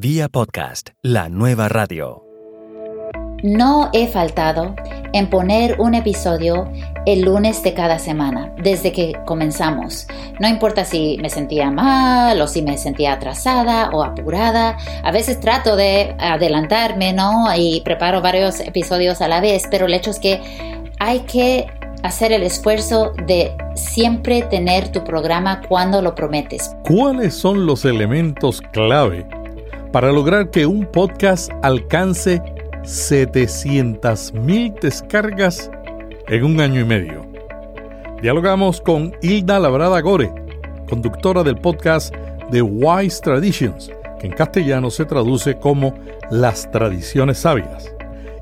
Vía podcast, la nueva radio. No he faltado en poner un episodio el lunes de cada semana, desde que comenzamos. No importa si me sentía mal o si me sentía atrasada o apurada. A veces trato de adelantarme, ¿no? Y preparo varios episodios a la vez, pero el hecho es que hay que hacer el esfuerzo de siempre tener tu programa cuando lo prometes. ¿Cuáles son los elementos clave para lograr que un podcast alcance 700.000 descargas en un año y medio? Dialogamos con Hilda Labrada Gore, conductora del podcast The Wise Traditions, que en castellano se traduce como Las Tradiciones Sabias.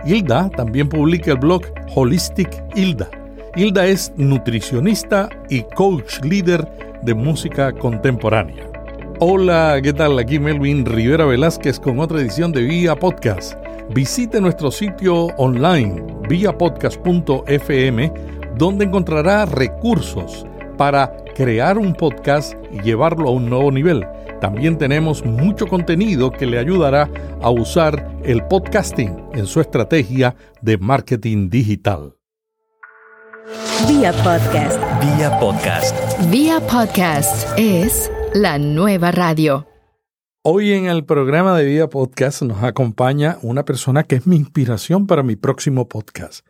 Hilda también publica el blog Holistic Hilda. Hilda es nutricionista y coach líder de música contemporánea. Hola, ¿qué tal? Aquí Melvin Rivera Velázquez con otra edición de Vía Podcast. Visite nuestro sitio online viapodcast.fm donde encontrará recursos para crear un podcast y llevarlo a un nuevo nivel. También tenemos mucho contenido que le ayudará a usar el podcasting en su estrategia de marketing digital. Vía podcast. Vía podcast. Vía podcast es la nueva radio. Hoy en el programa de Vía Podcast nos acompaña una persona que es mi inspiración para mi próximo podcast.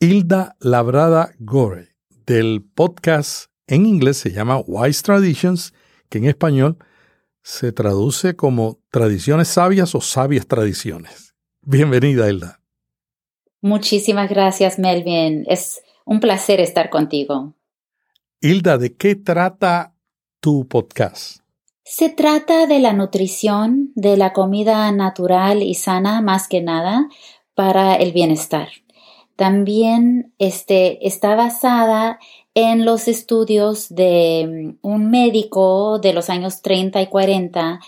Hilda Labrada Gore, del podcast en inglés se llama Wise Traditions, que en español se traduce como tradiciones sabias o sabias tradiciones. Bienvenida, Hilda. Muchísimas gracias, Melvin. Es un placer estar contigo. Hilda, ¿de qué trata tu podcast? Se trata de la nutrición, de la comida natural y sana más que nada para el bienestar. También este, está basada en los estudios de mm, un médico de los años 30 y 40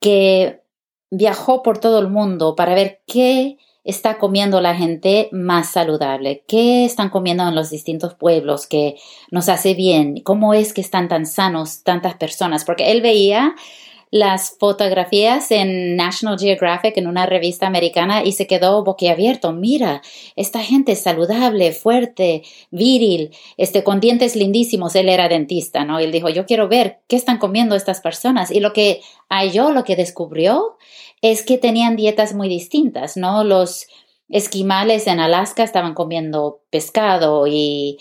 que viajó por todo el mundo para ver qué está comiendo la gente más saludable? ¿Qué están comiendo en los distintos pueblos que nos hace bien? ¿Cómo es que están tan sanos tantas personas? Porque él veía las fotografías en National Geographic, en una revista americana, y se quedó boquiabierto. Mira, esta gente es saludable, fuerte, viril, este, con dientes lindísimos. Él era dentista, ¿no? él dijo, yo quiero ver qué están comiendo estas personas. Y lo que halló, lo que descubrió, es que tenían dietas muy distintas, ¿no? Los esquimales en Alaska estaban comiendo pescado y,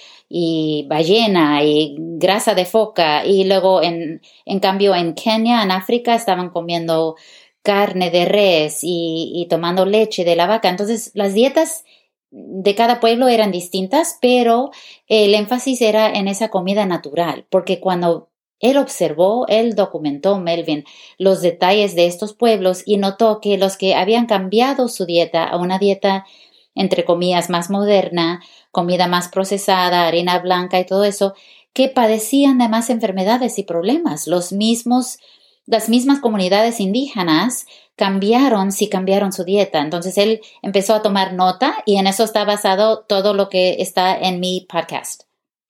ballena y grasa de foca y luego en, en, cambio en Kenia, en África, estaban comiendo carne de res y, y tomando leche de la vaca. Entonces las dietas de cada pueblo eran distintas, pero el énfasis era en esa comida natural, porque cuando él observó, él documentó, Melvin, los detalles de estos pueblos y notó que los que habían cambiado su dieta a una dieta, entre comillas, más moderna, comida más procesada, harina blanca y todo eso, que padecían de más enfermedades y problemas. Los mismos, las mismas comunidades indígenas cambiaron si cambiaron su dieta. Entonces él empezó a tomar nota y en eso está basado todo lo que está en mi podcast.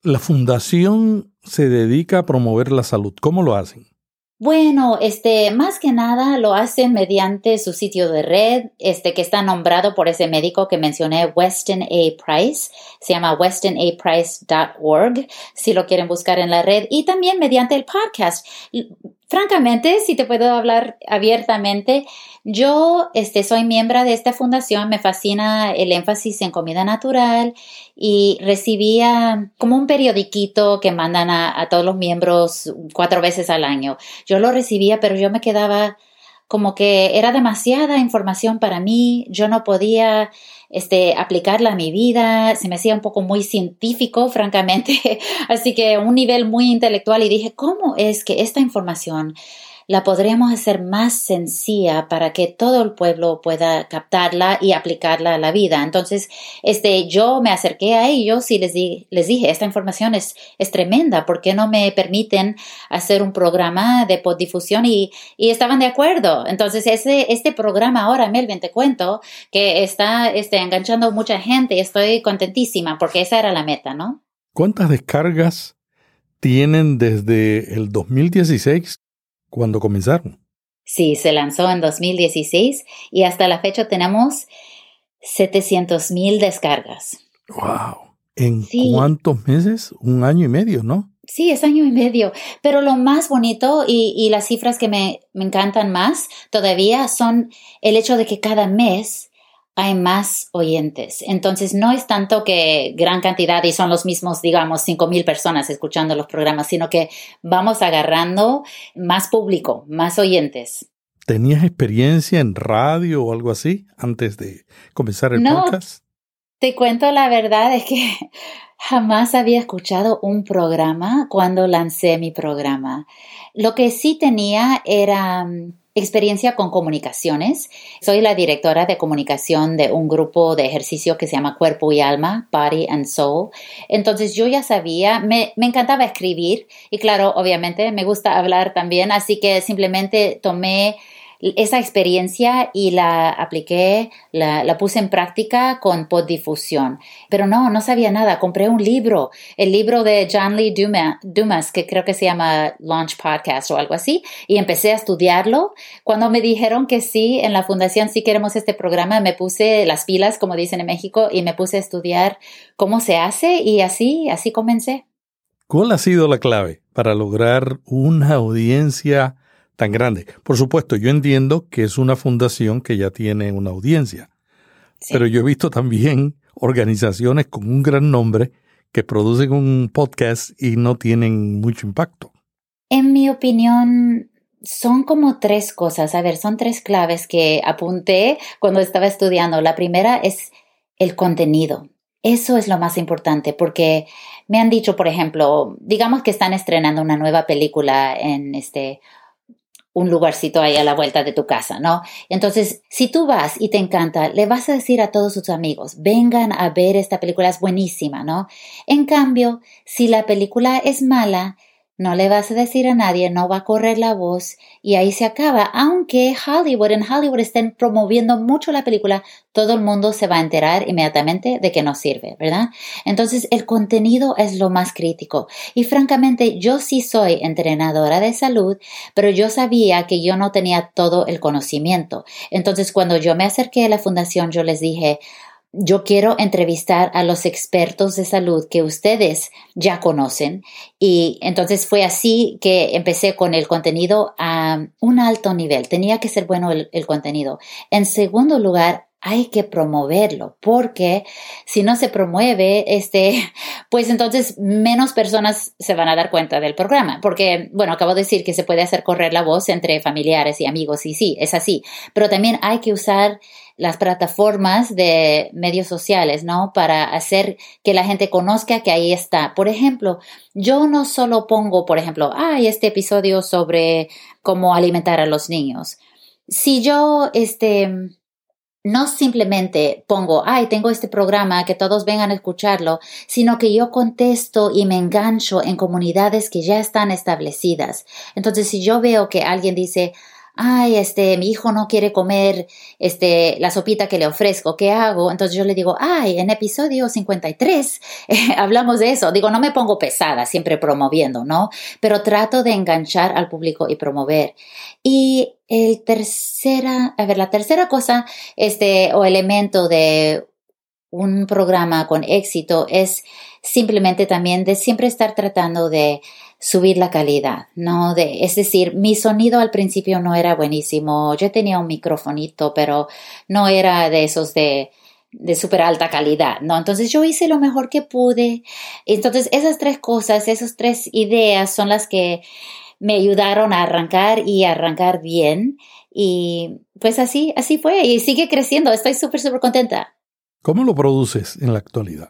La fundación se dedica a promover la salud. ¿Cómo lo hacen? Bueno, este, más que nada lo hacen mediante su sitio de red, este, que está nombrado por ese médico que mencioné, Weston A. Price. Se llama westonaprice.org, si lo quieren buscar en la red. Y también mediante el podcast. Francamente, si te puedo hablar abiertamente, yo este, soy miembro de esta fundación, me fascina el énfasis en comida natural y recibía como un periodiquito que mandan a, a todos los miembros cuatro veces al año. Yo lo recibía, pero yo me quedaba como que era demasiada información para mí, yo no podía este, aplicarla a mi vida, se me hacía un poco muy científico, francamente, así que un nivel muy intelectual y dije, ¿cómo es que esta información la podríamos hacer más sencilla para que todo el pueblo pueda captarla y aplicarla a la vida. Entonces, este, yo me acerqué a ellos y les, les dije, esta información es, es tremenda, ¿por qué no me permiten hacer un programa de poddifusión? Y, y estaban de acuerdo. Entonces, ese, este programa ahora, Melvin, te cuento, que está este, enganchando mucha gente y estoy contentísima porque esa era la meta, ¿no? ¿Cuántas descargas tienen desde el 2016 cuando comenzaron? Sí, se lanzó en 2016 y hasta la fecha tenemos 700 mil descargas. ¡Wow! ¿En cuántos meses? Un año y medio, ¿no? Sí, es año y medio. Pero lo más bonito y, las cifras que me, me, encantan más todavía son el hecho de que cada mes hay más oyentes. Entonces, no es tanto que gran cantidad y son los mismos, digamos, cinco mil personas escuchando los programas, sino que vamos agarrando más público, más oyentes. ¿Tenías experiencia en radio o algo así antes de comenzar el no, podcast? Te cuento la verdad, es que jamás había escuchado un programa cuando lancé mi programa. Lo que sí tenía era mm, experiencia con comunicaciones. Soy la directora de comunicación de un grupo de ejercicio que se llama Cuerpo y Alma, Body and Soul. Entonces yo ya sabía, me, me, encantaba escribir y claro, obviamente me gusta hablar también, así que simplemente tomé esa experiencia y la apliqué, la, puse en práctica con poddifusión. Pero no, no sabía nada. Compré un libro, el libro de John Lee Dumas, que creo que se llama Launch Podcast o algo así, y empecé a estudiarlo. Cuando me dijeron que sí, en la fundación sí queremos este programa, me puse las pilas, como dicen en México, y me puse a estudiar cómo se hace y así, así comencé. ¿Cuál ha sido la clave para lograr una audiencia tan grande. Por supuesto, yo entiendo que es una fundación que ya tiene una audiencia, pero yo he visto también organizaciones con un gran nombre que producen un podcast y no tienen mucho impacto. En mi opinión, son como tres cosas. A ver, son tres claves que apunté cuando estaba estudiando. La primera es el contenido. Eso es lo más importante porque me han dicho, por ejemplo, digamos que están estrenando una nueva película en este un lugarcito ahí a la vuelta de tu casa, ¿no? Entonces, si tú vas y te encanta, le vas a decir a todos tus amigos, vengan a ver esta película, es buenísima, ¿no? En cambio, si la película es mala, no le vas a decir a nadie, no va a correr la voz y ahí se acaba. Aunque Hollywood, en Hollywood estén promoviendo mucho la película, todo el mundo se va a enterar inmediatamente de que no sirve, ¿verdad? Entonces el contenido es lo más crítico. Y francamente, yo sí soy entrenadora de salud, pero yo sabía que yo no tenía todo el conocimiento. Entonces cuando yo me acerqué a la fundación, yo les dije, yo quiero entrevistar a los expertos de salud que ustedes ya conocen y entonces fue así que empecé con el contenido a un alto nivel. Tenía que ser bueno el, contenido. En segundo lugar, hay que promoverlo, porque si no se promueve, este, pues entonces menos personas se van a dar cuenta del programa, porque, bueno, acabo de decir que se puede hacer correr la voz entre familiares y amigos, y sí, es así, pero también hay que usar las plataformas de medios sociales, ¿no? Para hacer que la gente conozca que ahí está. Por ejemplo, yo no solo pongo, por ejemplo, hay este episodio sobre cómo alimentar a los niños. Si yo, este, no simplemente pongo, ay, tengo este programa, que todos vengan a escucharlo, sino que yo contesto y me engancho en comunidades que ya están establecidas. Entonces, si yo veo que alguien dice, ay, este, mi hijo no quiere comer, este, la sopita que le ofrezco, ¿qué hago? Entonces yo le digo, ay, en episodio 53 eh, hablamos de eso. Digo, no me pongo pesada, siempre promoviendo, ¿no? Pero trato de enganchar al público y promover. Y el tercera, a ver, la tercera cosa, este, o elemento de un programa con éxito es simplemente también de siempre estar tratando de subir la calidad, ¿no? De, es decir, mi sonido al principio no era buenísimo, yo tenía un microfonito, pero no era de esos de, de súper alta calidad, ¿no? Entonces yo hice lo mejor que pude. Entonces esas tres cosas, esas tres ideas son las que me ayudaron a arrancar y arrancar bien. Y pues así, así fue y sigue creciendo. Estoy súper, súper contenta. ¿Cómo lo produces en la actualidad?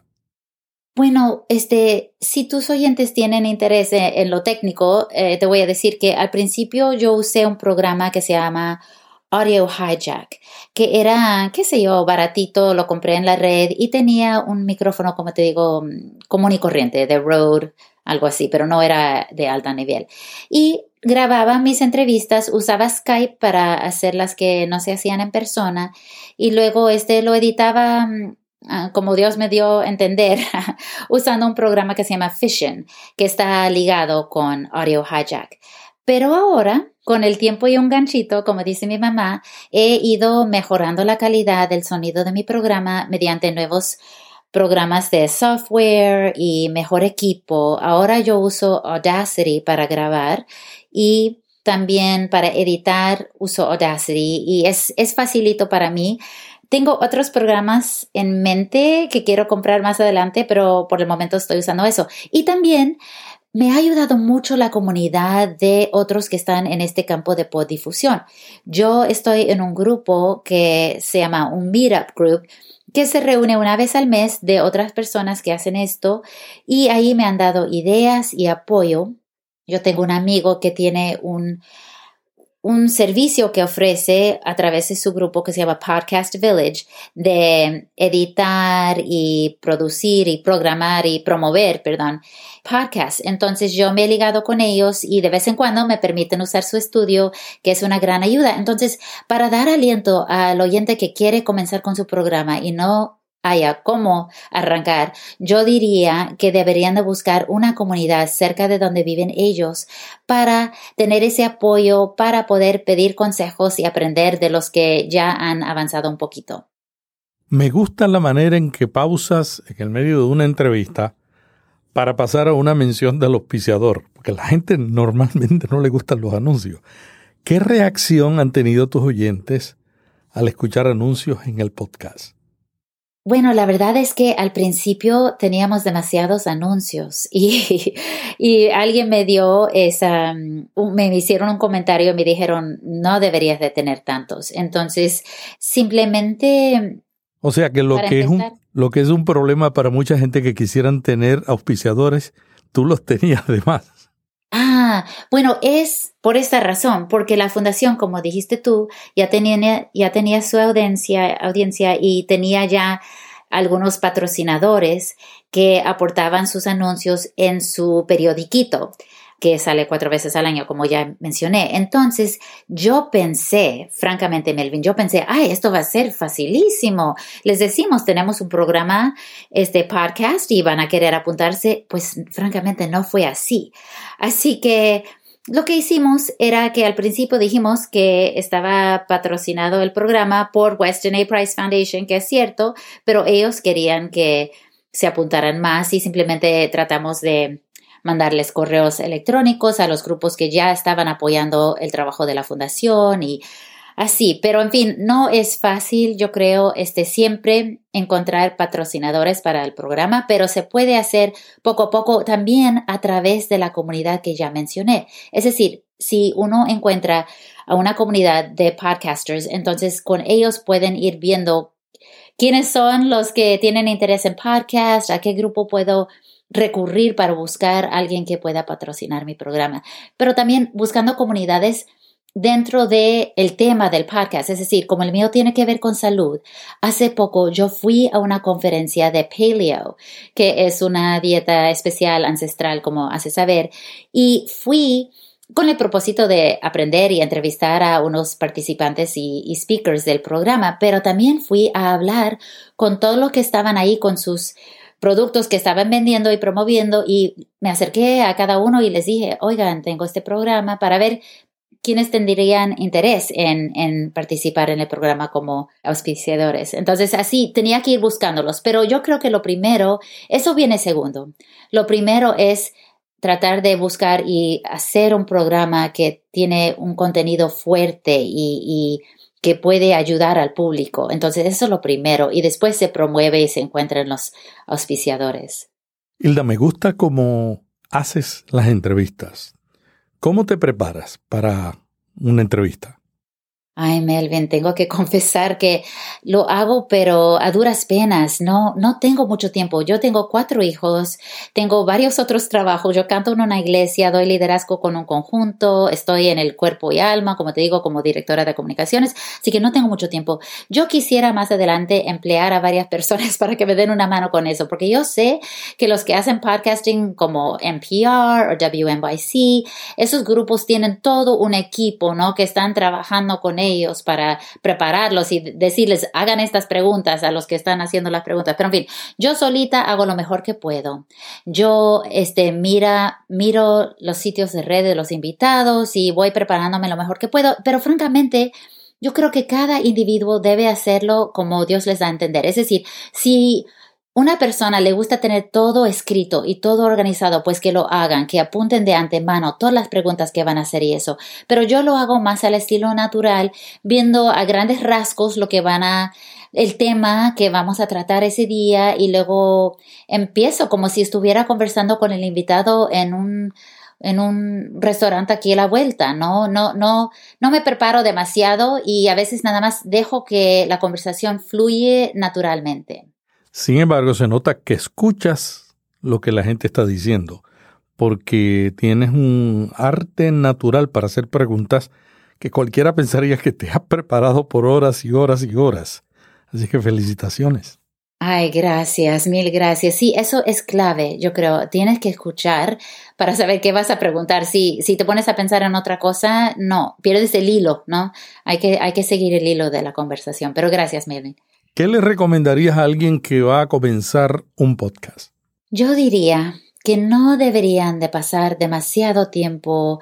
Bueno, este, si tus oyentes tienen interés en, lo técnico, eh, te voy a decir que al principio yo usé un programa que se llama Audio Hijack, que era, qué sé yo, baratito, lo compré en la red y tenía un micrófono, como te digo, común y corriente, de Rode, algo así, pero no era de alto nivel. Y grababa mis entrevistas, usaba Skype para hacer las que no se hacían en persona y luego este lo editaba Ah, como Dios me dio a entender, usando un programa que se llama Fission, que está ligado con Audio Hijack. Pero ahora, con el tiempo y un ganchito, como dice mi mamá, he ido mejorando la calidad del sonido de mi programa mediante nuevos programas de software y mejor equipo. Ahora yo uso Audacity para grabar y también para editar uso Audacity y es, es facilito para mí. Tengo otros programas en mente que quiero comprar más adelante, pero por el momento estoy usando eso. Y también me ha ayudado mucho la comunidad de otros que están en este campo de podifusión. Yo estoy en un grupo que se llama un Meetup Group que se reúne una vez al mes de otras personas que hacen esto y ahí me han dado ideas y apoyo. Yo tengo un amigo que tiene un un servicio que ofrece a través de su grupo que se llama Podcast Village de editar y producir y programar y promover, perdón, podcasts. Entonces yo me he ligado con ellos y de vez en cuando me permiten usar su estudio, que es una gran ayuda. Entonces, para dar aliento al oyente que quiere comenzar con su programa y no haya cómo arrancar, yo diría que deberían de buscar una comunidad cerca de donde viven ellos para tener ese apoyo, para poder pedir consejos y aprender de los que ya han avanzado un poquito. Me gusta la manera en que pausas en el medio de una entrevista para pasar a una mención del auspiciador, porque a la gente normalmente no le gustan los anuncios. ¿Qué reacción han tenido tus oyentes al escuchar anuncios en el podcast? Bueno, la verdad es que al principio teníamos demasiados anuncios y, y alguien me dio esa, mm, me hicieron un comentario y me dijeron, no deberías de tener tantos. Entonces, simplemente... O sea que lo que, es un, lo que es un problema para mucha gente que quisieran tener auspiciadores, tú los tenías de más. Ah, bueno, es por esta razón, porque la fundación, como dijiste tú, ya tenía, ya tenía su audiencia, audiencia y tenía ya algunos patrocinadores que aportaban sus anuncios en su periodiquito que sale cuatro veces al año, como ya mencioné. Entonces, yo pensé, francamente, Melvin, yo pensé, ay, esto va a ser facilísimo. Les decimos, tenemos un programa, este podcast, y van a querer apuntarse. Pues, francamente, no fue así. Así que, lo que hicimos era que al principio dijimos que estaba patrocinado el programa por Weston A. Price Foundation, que es cierto, pero ellos querían que se apuntaran más y simplemente tratamos de mandarles correos electrónicos a los grupos que ya estaban apoyando el trabajo de la fundación y así. Pero en fin, no es fácil, yo creo, este siempre encontrar patrocinadores para el programa, pero se puede hacer poco a poco también a través de la comunidad que ya mencioné. Es decir, si uno encuentra a una comunidad de podcasters, entonces con ellos pueden ir viendo quiénes son los que tienen interés en podcast, a qué grupo puedo recurrir para buscar a alguien que pueda patrocinar mi programa, pero también buscando comunidades dentro del el tema del podcast, es decir, como el mío tiene que ver con salud. Hace poco yo fui a una conferencia de paleo, que es una dieta especial ancestral, como hace saber, y fui con el propósito de aprender y entrevistar a unos participantes y, speakers del programa, pero también fui a hablar con todos los que estaban ahí con sus productos que estaban vendiendo y promoviendo y me acerqué a cada uno y les dije, oigan, tengo este programa para ver quiénes tendrían interés en, participar en el programa como auspiciadores. Entonces, así tenía que ir buscándolos. Pero yo creo que lo primero, eso viene segundo. Lo primero es tratar de buscar y hacer un programa que tiene un contenido fuerte y que puede ayudar al público. Entonces, eso es lo primero. Y después se promueve y se encuentran los auspiciadores. Hilda, me gusta cómo haces las entrevistas. ¿Cómo te preparas para una entrevista? Ay, Melvin, tengo que confesar que lo hago, pero a duras penas. No, no tengo mucho tiempo. Yo tengo cuatro hijos, tengo varios otros trabajos. Yo canto en una iglesia, doy liderazgo con un conjunto, estoy en el cuerpo y alma, como te digo, como directora de comunicaciones, así que no tengo mucho tiempo. Yo quisiera más adelante emplear a varias personas para que me den una mano con eso, porque yo sé que los que hacen podcasting como NPR o WNYC, esos grupos tienen todo un equipo, ¿no? Que están trabajando con ellos para prepararlos y decirles, hagan estas preguntas a los que están haciendo las preguntas. Pero en fin, yo solita hago lo mejor que puedo. Yo, este, mira, miro los sitios de red de los invitados y voy preparándome lo mejor que puedo. Pero francamente, yo creo que cada individuo debe hacerlo como Dios les da a entender. Es decir, si una persona le gusta tener todo escrito y todo organizado, pues que lo hagan, que apunten de antemano todas las preguntas que van a hacer y eso. Pero yo lo hago más al estilo natural, viendo a grandes rasgos lo que van a, el tema que vamos a tratar ese día y luego empiezo como si estuviera conversando con el invitado en un, en un restaurante aquí a la vuelta, ¿no? No, no, no me preparo demasiado y a veces nada más dejo que la conversación fluye naturalmente. Sin embargo, se nota que escuchas lo que la gente está diciendo, porque tienes un arte natural para hacer preguntas que cualquiera pensaría que te has preparado por horas y horas y horas. Así que felicitaciones. Ay, gracias, mil gracias. Sí, eso es clave, yo creo. Tienes que escuchar para saber qué vas a preguntar. Si, si te pones a pensar en otra cosa, no, pierdes el hilo, ¿no? Hay que, hay que seguir el hilo de la conversación. Pero gracias, Melvin. ¿Qué le recomendarías a alguien que va a comenzar un podcast? Yo diría que no deberían de pasar demasiado tiempo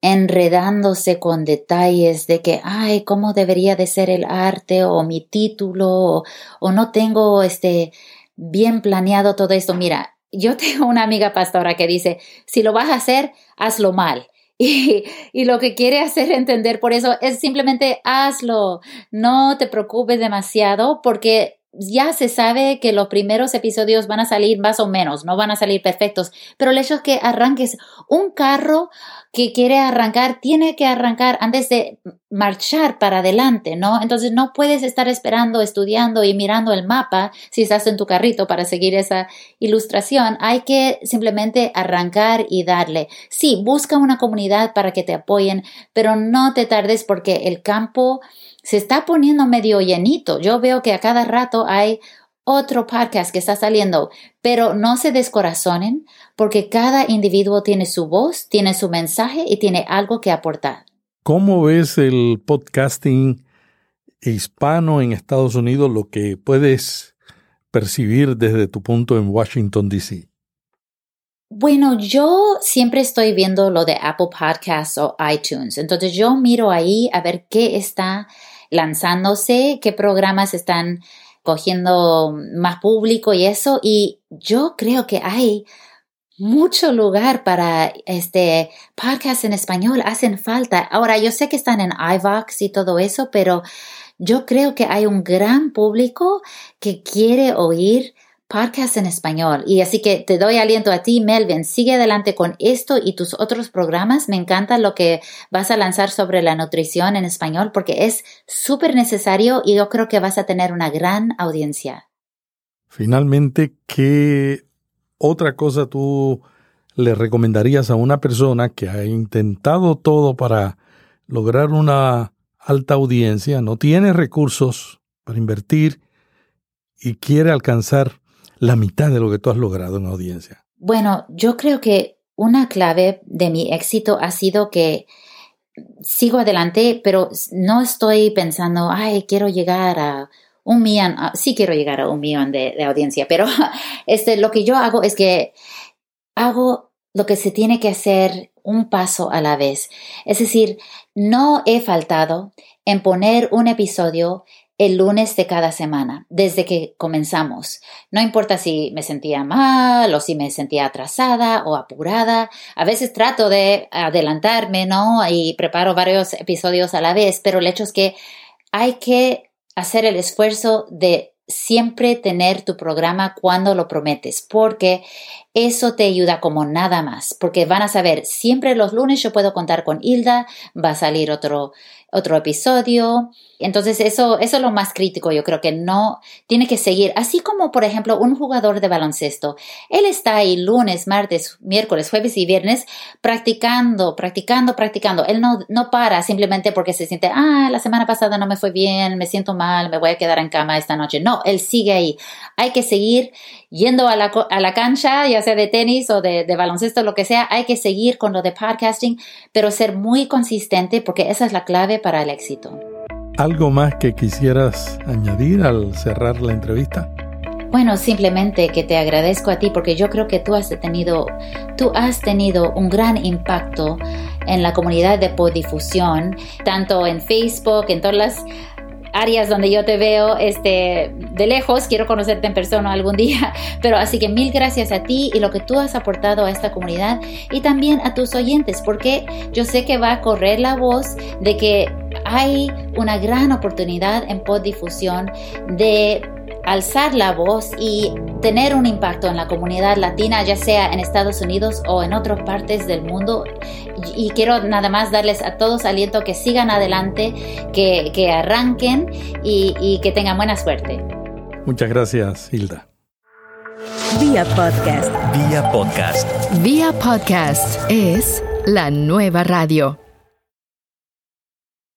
enredándose con detalles de que, ay, cómo debería de ser el arte o mi título o, o no tengo este bien planeado todo esto. Mira, yo tengo una amiga pastora que dice, si lo vas a hacer, hazlo mal. Y, lo que quiere hacer entender por eso es simplemente hazlo, no te preocupes demasiado porque ya se sabe que los primeros episodios van a salir más o menos, no van a salir perfectos, pero el hecho es que arranques un carro que quiere arrancar, tiene que arrancar antes de marchar para adelante, ¿no? Entonces no puedes estar esperando, estudiando y mirando el mapa si estás en tu carrito para seguir esa ilustración. Hay que simplemente arrancar y darle. Sí, busca una comunidad para que te apoyen, pero no te tardes porque el campo se está poniendo medio llenito. Yo veo que a cada rato hay otro podcast que está saliendo, pero no se descorazonen porque cada individuo tiene su voz, tiene su mensaje y tiene algo que aportar. ¿Cómo ves el podcasting hispano en Estados Unidos, lo que puedes percibir desde tu punto en Washington, D.C.? Bueno, yo siempre estoy viendo lo de Apple Podcasts o iTunes, entonces yo miro ahí a ver qué está lanzándose, qué programas están cogiendo más público y eso. Y yo creo que hay mucho lugar para este podcast en español. Hacen falta. Ahora, yo sé que están en iVox y todo eso, pero yo creo que hay un gran público que quiere oír podcast en español. Y así que te doy aliento a ti, Melvin. Sigue adelante con esto y tus otros programas. Me encanta lo que vas a lanzar sobre la nutrición en español porque es súper necesario y yo creo que vas a tener una gran audiencia. Finalmente, ¿qué otra cosa tú le recomendarías a una persona que ha intentado todo para lograr una alta audiencia, no tiene recursos para invertir y quiere alcanzar la mitad de lo que tú has logrado en audiencia? Bueno, yo creo que una clave de mi éxito ha sido que sigo adelante, pero no estoy pensando, ay, quiero llegar a un millón, ah, sí quiero llegar a un millón de, de, audiencia, pero este, lo que yo hago es que hago lo que se tiene que hacer un paso a la vez. Es decir, no he faltado en poner un episodio el lunes de cada semana, desde que comenzamos. No importa si me sentía mal o si me sentía atrasada o apurada. A veces trato de adelantarme, ¿no? Y preparo varios episodios a la vez, pero el hecho es que hay que hacer el esfuerzo de siempre tener tu programa cuando lo prometes, porque eso te ayuda como nada más, porque van a saber, siempre los lunes yo puedo contar con Hilda, va a salir otro otro episodio. Entonces eso, eso es lo más crítico, yo creo que no tiene que seguir, así como por ejemplo un jugador de baloncesto, él está ahí lunes, martes, miércoles, jueves y viernes practicando, practicando, practicando, él no, no para simplemente porque se siente, ah, la semana pasada no me fue bien, me siento mal, me voy a quedar en cama esta noche, no, él sigue ahí, hay que seguir yendo a la, a la cancha, ya sea de tenis o de, de baloncesto, lo que sea, hay que seguir con lo de podcasting, pero ser muy consistente porque esa es la clave para el éxito. ¿Algo más que quisieras añadir al cerrar la entrevista? Bueno, simplemente que te agradezco a ti porque yo creo que tú has tenido, tú has tenido un gran impacto en la comunidad de podifusión, tanto en Facebook, en todas las áreas donde yo te veo este, de lejos, quiero conocerte en persona algún día, pero así que mil gracias a ti y lo que tú has aportado a esta comunidad y también a tus oyentes, porque yo sé que va a correr la voz de que hay una gran oportunidad en poddifusión de alzar la voz y tener un impacto en la comunidad latina, ya sea en Estados Unidos o en otras partes del mundo. Y quiero nada más darles a todos aliento que sigan adelante, que, arranquen y, y que tengan buena suerte. Muchas gracias, Hilda. Vía podcast. Vía podcast. Vía podcast es la nueva radio.